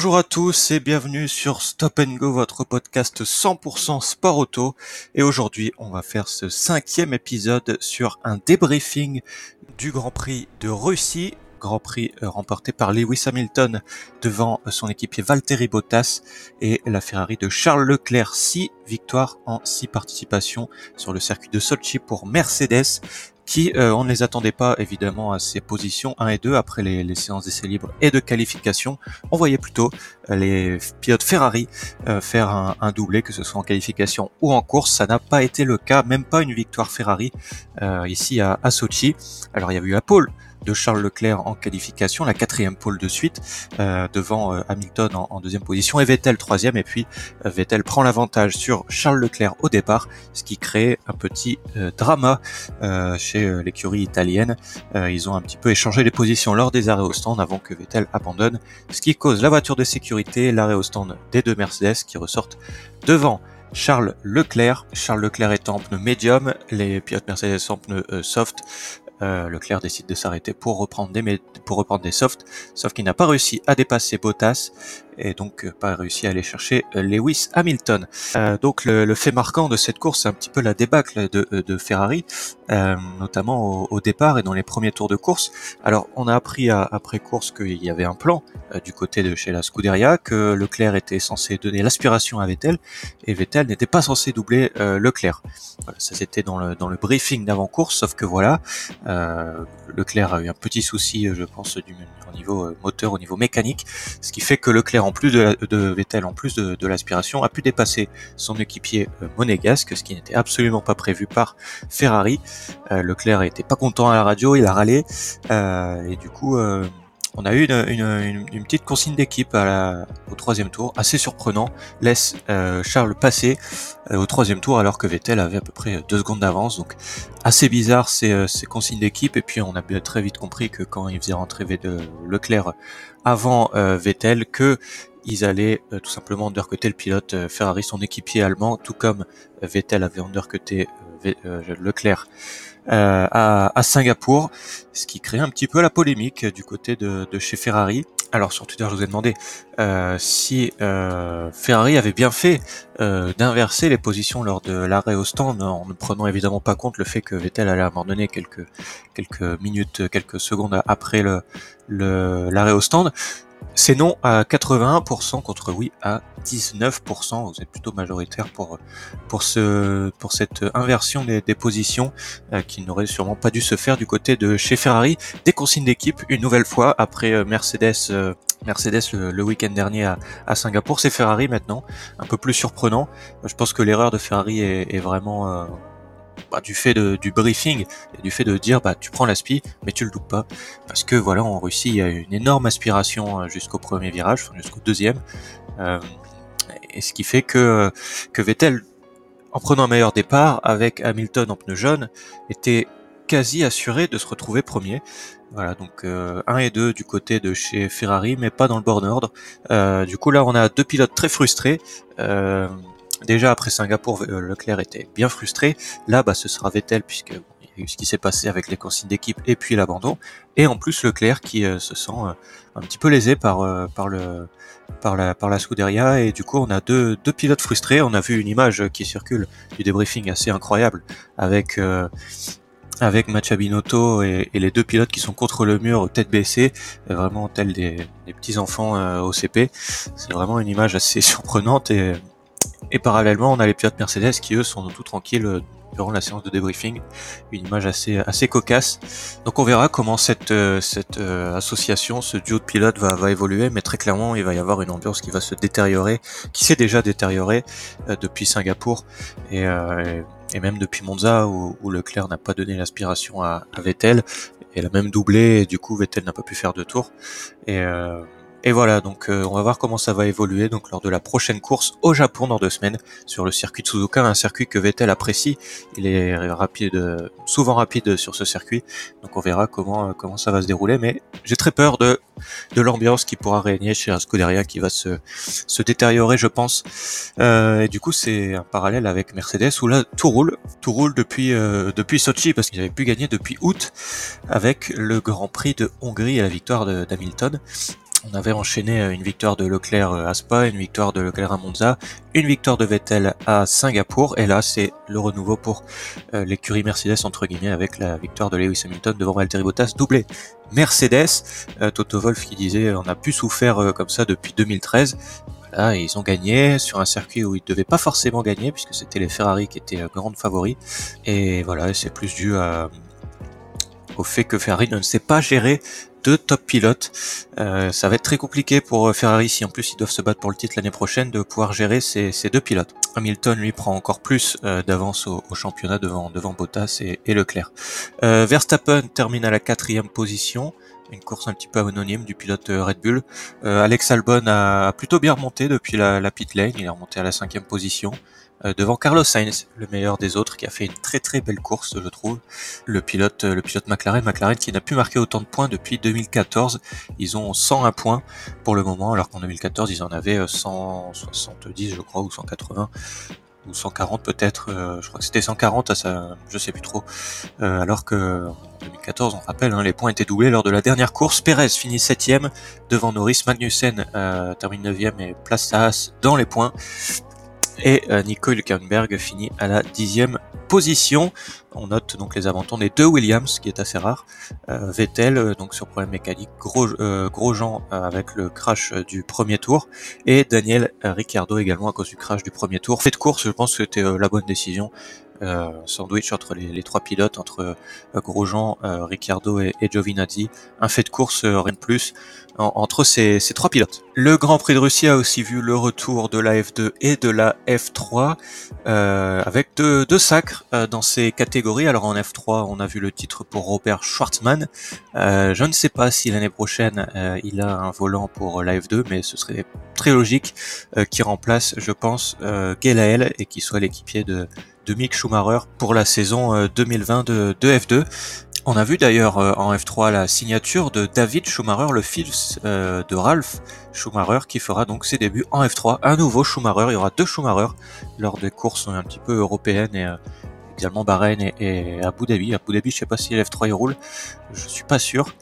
Bonjour à tous et bienvenue sur Stop and Go, votre podcast 100% sport auto. Et aujourd'hui, on va faire ce cinquième épisode sur un débriefing du Grand Prix de Russie. Grand Prix euh, remporté par Lewis Hamilton devant son équipier Valtteri Bottas et la Ferrari de Charles Leclerc. Six victoires en six participations sur le circuit de Sochi pour Mercedes qui euh, on ne les attendait pas évidemment à ces positions 1 et 2 après les, séances d'essais libres et de qualification. On voyait plutôt euh, les pilotes Ferrari euh, faire un, un, doublé, que ce soit en qualification ou en course. Ça n'a pas été le cas, même pas une victoire Ferrari ici à, à Sochi. Alors il y a eu la pole de Charles Leclerc en qualification, la quatrième pole de suite, euh, devant euh, Hamilton en, deuxième position et Vettel troisième. Et puis euh, Vettel prend l'avantage sur Charles Leclerc au départ, ce qui crée un petit drama chez l'écurie italienne. ils ont un petit peu échangé les positions lors des arrêts au stand avant que Vettel abandonne, ce qui cause la voiture de sécurité, l'arrêt au stand des deux Mercedes qui ressortent devant. Charles Leclerc. Charles Leclerc est en pneu médium, les pilotes Mercedes en pneu soft. Euh, Leclerc décide de s'arrêter pour reprendre des pour reprendre des softs, sauf qu'il n'a pas réussi à dépasser Bottas et donc euh, pas réussi à aller chercher euh, Lewis Hamilton. Euh, donc le, le, fait marquant de cette course, c'est un petit peu la débâcle de, de Ferrari, euh, notamment au, au, départ et dans les premiers tours de course. Alors on a appris à, après course qu'il y avait un plan du côté de chez la Scuderia, que Leclerc était censé donner l'aspiration à Vettel et Vettel n'était pas censé doubler Leclerc. Voilà, ça c'était dans le, dans le briefing d'avant-course, sauf que voilà, Leclerc a eu un petit souci, je pense, du, au niveau moteur, au niveau mécanique, ce qui fait que Leclerc en plus de, Vettel, en plus de, l'aspiration, a pu dépasser son équipier euh, monégasque, ce qui n'était absolument pas prévu par Ferrari. Euh, Leclerc était pas content à la radio, il a râlé, euh, et du coup, euh, on a eu une, petite consigne d'équipe au troisième tour, assez surprenant, laisse euh, Charles passer euh, au troisième tour alors que Vettel avait à peu près deux secondes d'avance, donc assez bizarre ces, ces consignes d'équipe, et puis on a très vite compris que quand il faisait rentrer Leclerc avant euh, Vettel, que ils allaient tout simplement undercuter le pilote Ferrari, son équipier allemand, tout comme Vettel avait undercuté Leclerc euh, à, à, Singapour, ce qui crée un petit peu la polémique du côté de, de chez Ferrari. Alors sur Twitter, je vous ai demandé euh, si euh, Ferrari avait bien fait euh, d'inverser les positions lors de l'arrêt au stand, en ne prenant évidemment pas compte le fait que Vettel allait abandonner quelques quelques minutes, quelques secondes après le l'arrêt au stand. C'est non à 81% contre oui à 19%. Vous êtes plutôt majoritaire pour pour ce pour cette inversion des, des positions euh, qui n'aurait sûrement pas dû se faire du côté de chez Ferrari. Des consignes d'équipe une nouvelle fois après euh, Mercedes euh, Mercedes le, week-end dernier à, à Singapour. C'est Ferrari maintenant, un peu plus surprenant. Je pense que l'erreur de Ferrari est, est vraiment bah, du fait de, du briefing et du fait de dire bah tu prends l'aspi mais tu le doutes pas parce que voilà en Russie il y a une énorme aspiration euh, jusqu'au premier virage, enfin, jusqu'au deuxième euh, et ce qui fait que que Vettel en prenant un meilleur départ avec Hamilton en pneu jaune était quasi assuré de se retrouver premier. Voilà, donc euh, 1 et 2 du côté de chez Ferrari, mais pas dans le bon ordre. Euh, du coup là, on a deux pilotes très frustrés. Euh, Déjà après Singapour, euh, Leclerc était bien frustré. Là, bah, ce sera Vettel puisque ce qui s'est passé avec les consignes d'équipe et puis l'abandon. Et en plus Leclerc qui euh, se sent euh, un petit peu lésé par par le par la par la Scuderia et du coup on a deux deux pilotes frustrés. On a vu une image qui circule du débriefing assez incroyable avec avec et, les deux pilotes qui sont contre le mur, tête baissée, vraiment tels des, petits enfants euh, au CP. C'est vraiment une image assez surprenante et parallèlement, on a les pilotes Mercedes qui eux sont tout tranquilles euh, durant la séance de débriefing. Une image assez assez cocasse. Donc on verra comment cette euh, cette euh, association, ce duo de pilotes va va évoluer, mais très clairement il va y avoir une ambiance qui va se détériorer, qui s'est déjà détériorée depuis Singapour et et même depuis Monza où, où Leclerc n'a pas donné l'aspiration à, à, Vettel et l'a même doublé et du coup Vettel n'a pas pu faire de tour et et voilà, donc euh, on va voir comment ça va évoluer donc lors de la prochaine course au Japon dans deux semaines sur le circuit de Suzuka, un circuit que Vettel apprécie. Il est rapide, souvent rapide sur ce circuit, donc on verra comment euh, comment ça va se dérouler. Mais j'ai très peur de de l'ambiance qui pourra régner chez un Scuderia qui va se se détériorer, je pense. Euh, et du coup, c'est un parallèle avec Mercedes où là tout roule, tout roule depuis euh, depuis Sochi parce qu'ils avaient pu gagner depuis août avec le Grand Prix de Hongrie et la victoire d'Hamilton. On avait enchaîné une victoire de Leclerc à Spa, une victoire de Leclerc à Monza, une victoire de Vettel à Singapour, et là c'est le renouveau pour l'écurie Mercedes entre guillemets avec la victoire de Lewis Hamilton devant Valtteri Bottas, doublé Mercedes. Toto Wolf qui disait on a pu souffert comme ça depuis 2013. Là, ils ont gagné sur un circuit où ils devaient pas forcément gagner puisque c'était les Ferrari qui étaient grandes favoris. Et voilà, c'est plus dû au fait que Ferrari ne sait pas gérer deux top pilotes. Euh, ça va être très compliqué pour Ferrari si en plus ils doivent se battre pour le titre l'année prochaine de pouvoir gérer ces, deux pilotes. Hamilton lui prend encore plus euh, d'avance au, championnat devant, devant Bottas et, Leclerc. Euh, Verstappen termine à la quatrième position une course un petit peu anonyme du pilote Red Bull. Alex Albon a, plutôt bien remonté depuis la, la pit lane, il est remonté à la cinquième position. Euh, devant Carlos Sainz, le meilleur des autres, qui a fait une très très belle course, je trouve. Le pilote, le pilote McLaren, McLaren qui n'a plus marqué autant de points depuis 2014. Ils ont 101 points pour le moment, alors qu'en 2014 ils en avaient 170, euh, je crois, ou 180 ou 140 peut-être, euh, je crois que c'était 140, ça, je sais plus trop. alors que en 2014, on rappelle, hein, les points étaient doublés lors de la dernière course. Perez finit septième devant Norris, Magnussen termine neuvième et place Haas dans les points et euh, Nico Hülkenberg finit à la dixième position. On note donc les abandons des deux Williams, qui est assez rare. Euh, Vettel, euh, donc sur problème mécanique, Gros, Grosjean avec le crash du premier tour, et Daniel Ricciardo également à cause du crash du premier tour. Fait de course, je pense que c'était la bonne décision. Euh, sandwich entre les, trois pilotes, entre euh, Grosjean, euh, Ricciardo et, Giovinazzi. Un fait de course, rien de plus, entre ces, trois pilotes. Le Grand Prix de Russie a aussi vu le retour de la F2 et de la F3, avec deux, deux sacres dans ces catégories. Alors en F3, on a vu le titre pour Robert Schwartzmann. je ne sais pas si l'année prochaine, il a un volant pour la F2, mais ce serait très logique qu'il remplace, je pense, Gelael et qu'il soit l'équipier de Mick Schumacher pour la saison 2020 euh, de, F2. On a vu d'ailleurs euh, en F3 la signature de David Schumacher, le fils euh, de Ralph Schumacher, qui fera donc ses débuts en F3. Un nouveau Schumacher, il y aura deux Schumacher lors des courses un petit peu européennes et également Bahreïn et, Abu Dhabi. Abu Dhabi, je sais pas si l'F3 il roule, je suis pas sûr.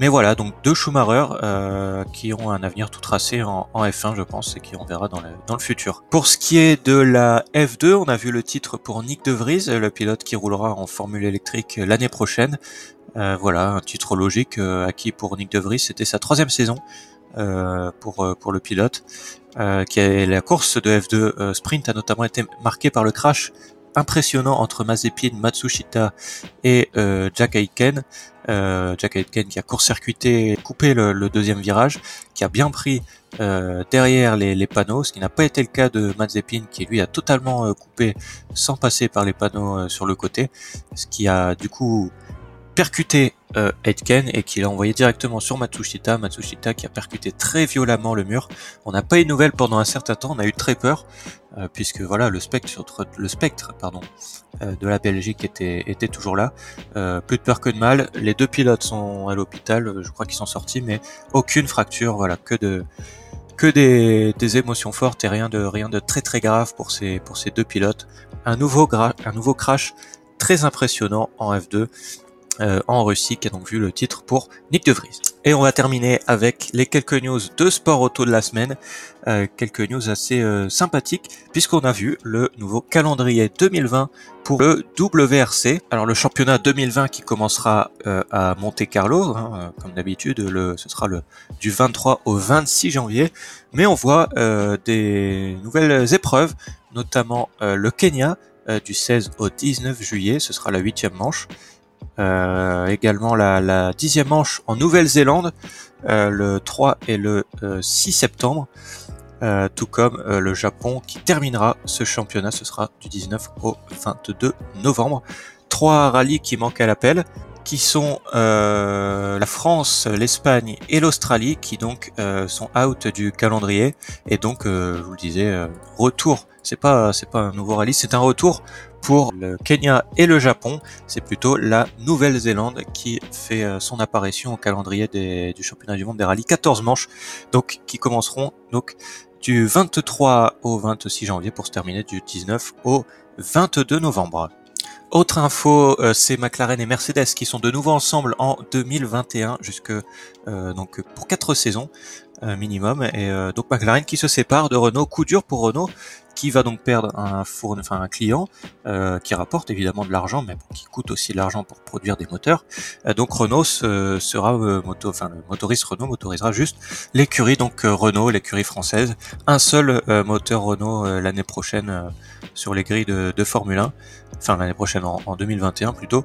Mais voilà, donc deux Schumacher euh, qui ont un avenir tout tracé en, F1, je pense, et qui on verra dans le, futur. Pour ce qui est de la F2, on a vu le titre pour Nick De Vries, le pilote qui roulera en Formule électrique l'année prochaine. Euh, voilà, un titre logique euh, acquis pour Nick De Vries. C'était sa troisième saison pour le pilote. qui la course de F2 sprint a notamment été marquée par le crash impressionnant entre Mazepin, Matsushita et euh, Jack Aitken. Euh, Jack Aitken qui a court-circuité, coupé le, deuxième virage, qui a bien pris euh, derrière les, panneaux, ce qui n'a pas été le cas de Mazepin qui lui a totalement coupé sans passer par les panneaux sur le côté, ce qui a du coup percuté euh, Aitken et qui l'a envoyé directement sur Matsushita. Matsushita qui a percuté très violemment le mur. On n'a pas eu de nouvelles pendant un certain temps, on a eu très peur. Euh, puisque voilà le spectre, le spectre pardon, euh, de la Belgique était, toujours là. Euh, plus de peur que de mal. Les deux pilotes sont à l'hôpital, je crois qu'ils sont sortis, mais aucune fracture, voilà, que de que des, émotions fortes et rien de très très grave pour ces deux pilotes. Un nouveau crash très impressionnant en F2 euh, en Russie, qui a donc vu le titre pour Nick De Vries. Et on va terminer avec les quelques news de sport auto de la semaine, euh, quelques news assez euh, sympathiques, puisqu'on a vu le nouveau calendrier 2020 pour le WRC. Alors le championnat 2020 qui commencera à Monte Carlo, hein, comme d'habitude, ce sera le du 23 au 26 janvier, mais on voit des nouvelles épreuves, notamment le Kenya du 16 au 19 juillet, ce sera la huitième manche. Euh, également la, dixième manche en Nouvelle-Zélande euh, le 3 et le 6 euh, septembre. tout comme le Japon qui terminera ce championnat, ce sera du 19 au 22 novembre. Trois rallyes qui manquent à l'appel, qui sont la France, l'Espagne et l'Australie, qui donc sont out du calendrier. Et donc, je vous le disais, retour. C'est pas, c'est pas un nouveau rallye, c'est un retour pour le Kenya et le Japon, c'est plutôt la Nouvelle-Zélande qui fait euh, son apparition au calendrier du championnat du monde des rallyes. 14 manches, donc qui commenceront donc du 23 au 26 janvier pour se terminer du 19 au 22 novembre. Autre info, euh, c'est McLaren et Mercedes qui sont de nouveau ensemble en 2021 jusque euh, donc pour quatre saisons euh, minimum. Et donc McLaren qui se sépare de Renault, coup dur pour Renault qui va donc perdre un four, enfin un client qui rapporte évidemment de l'argent mais qui coûte aussi de l'argent pour produire des moteurs. donc Renault sera moto, enfin le motoriste Renault motorisera juste l'écurie donc Renault, l'écurie française, un seul moteur Renault l'année prochaine sur les grilles de, de Formule 1 enfin l'année prochaine en, 2021 plutôt.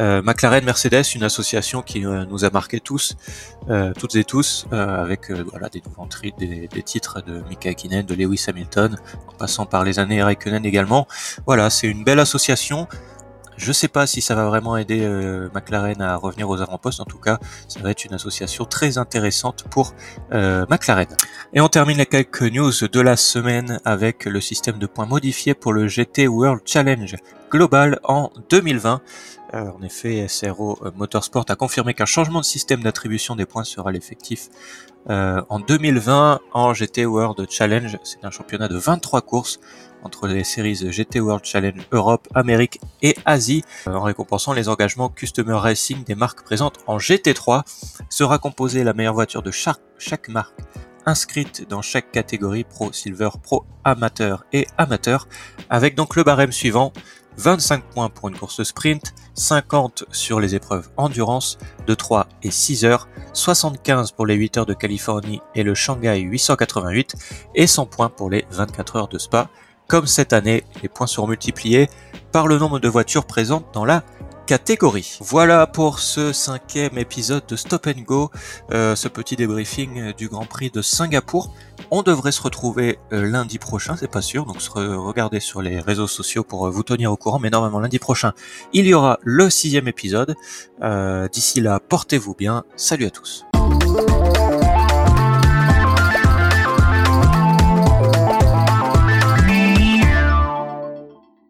Euh, McLaren Mercedes, une association qui euh, nous a marqué tous, euh, toutes et tous, avec voilà des des, des, titres de Mika Hakkinen, de Lewis Hamilton, en passant par les années Raikkonen également. Voilà, c'est une belle association. Je sais pas si ça va vraiment aider euh, McLaren à revenir aux avant-postes. En tout cas, ça va être une association très intéressante pour euh, McLaren. Et on termine les quelques news de la semaine avec le système de points modifié pour le GT World Challenge Global en 2020. Euh, en effet, SRO Motorsport a confirmé qu'un changement de système d'attribution des points sera l'effectif en 2020 en GT World Challenge. C'est un championnat de 23 courses entre les séries GT World Challenge Europe, Amérique et Asie, euh, en récompensant les engagements Customer Racing des marques présentes en GT3. Sera composée la meilleure voiture de chaque marque inscrite dans chaque catégorie Pro, Silver, Pro, Amateur et Amateur, avec donc le barème suivant 25 points pour une course sprint, 50 sur les épreuves endurance de 3 et 6 heures, 75 pour les 8 heures de Californie et le Shanghai 888 et 100 points pour les 24 heures de Spa. Comme cette année, les points seront multipliés par le nombre de voitures présentes dans la Voilà pour ce cinquième épisode de Stop and Go, euh, ce petit débriefing du Grand Prix de Singapour. On devrait se retrouver euh, lundi prochain, c'est pas sûr, donc regardez sur les réseaux sociaux pour euh, vous tenir au courant, mais normalement lundi prochain, il y aura le sixième épisode. D'ici là, portez-vous bien, salut à tous.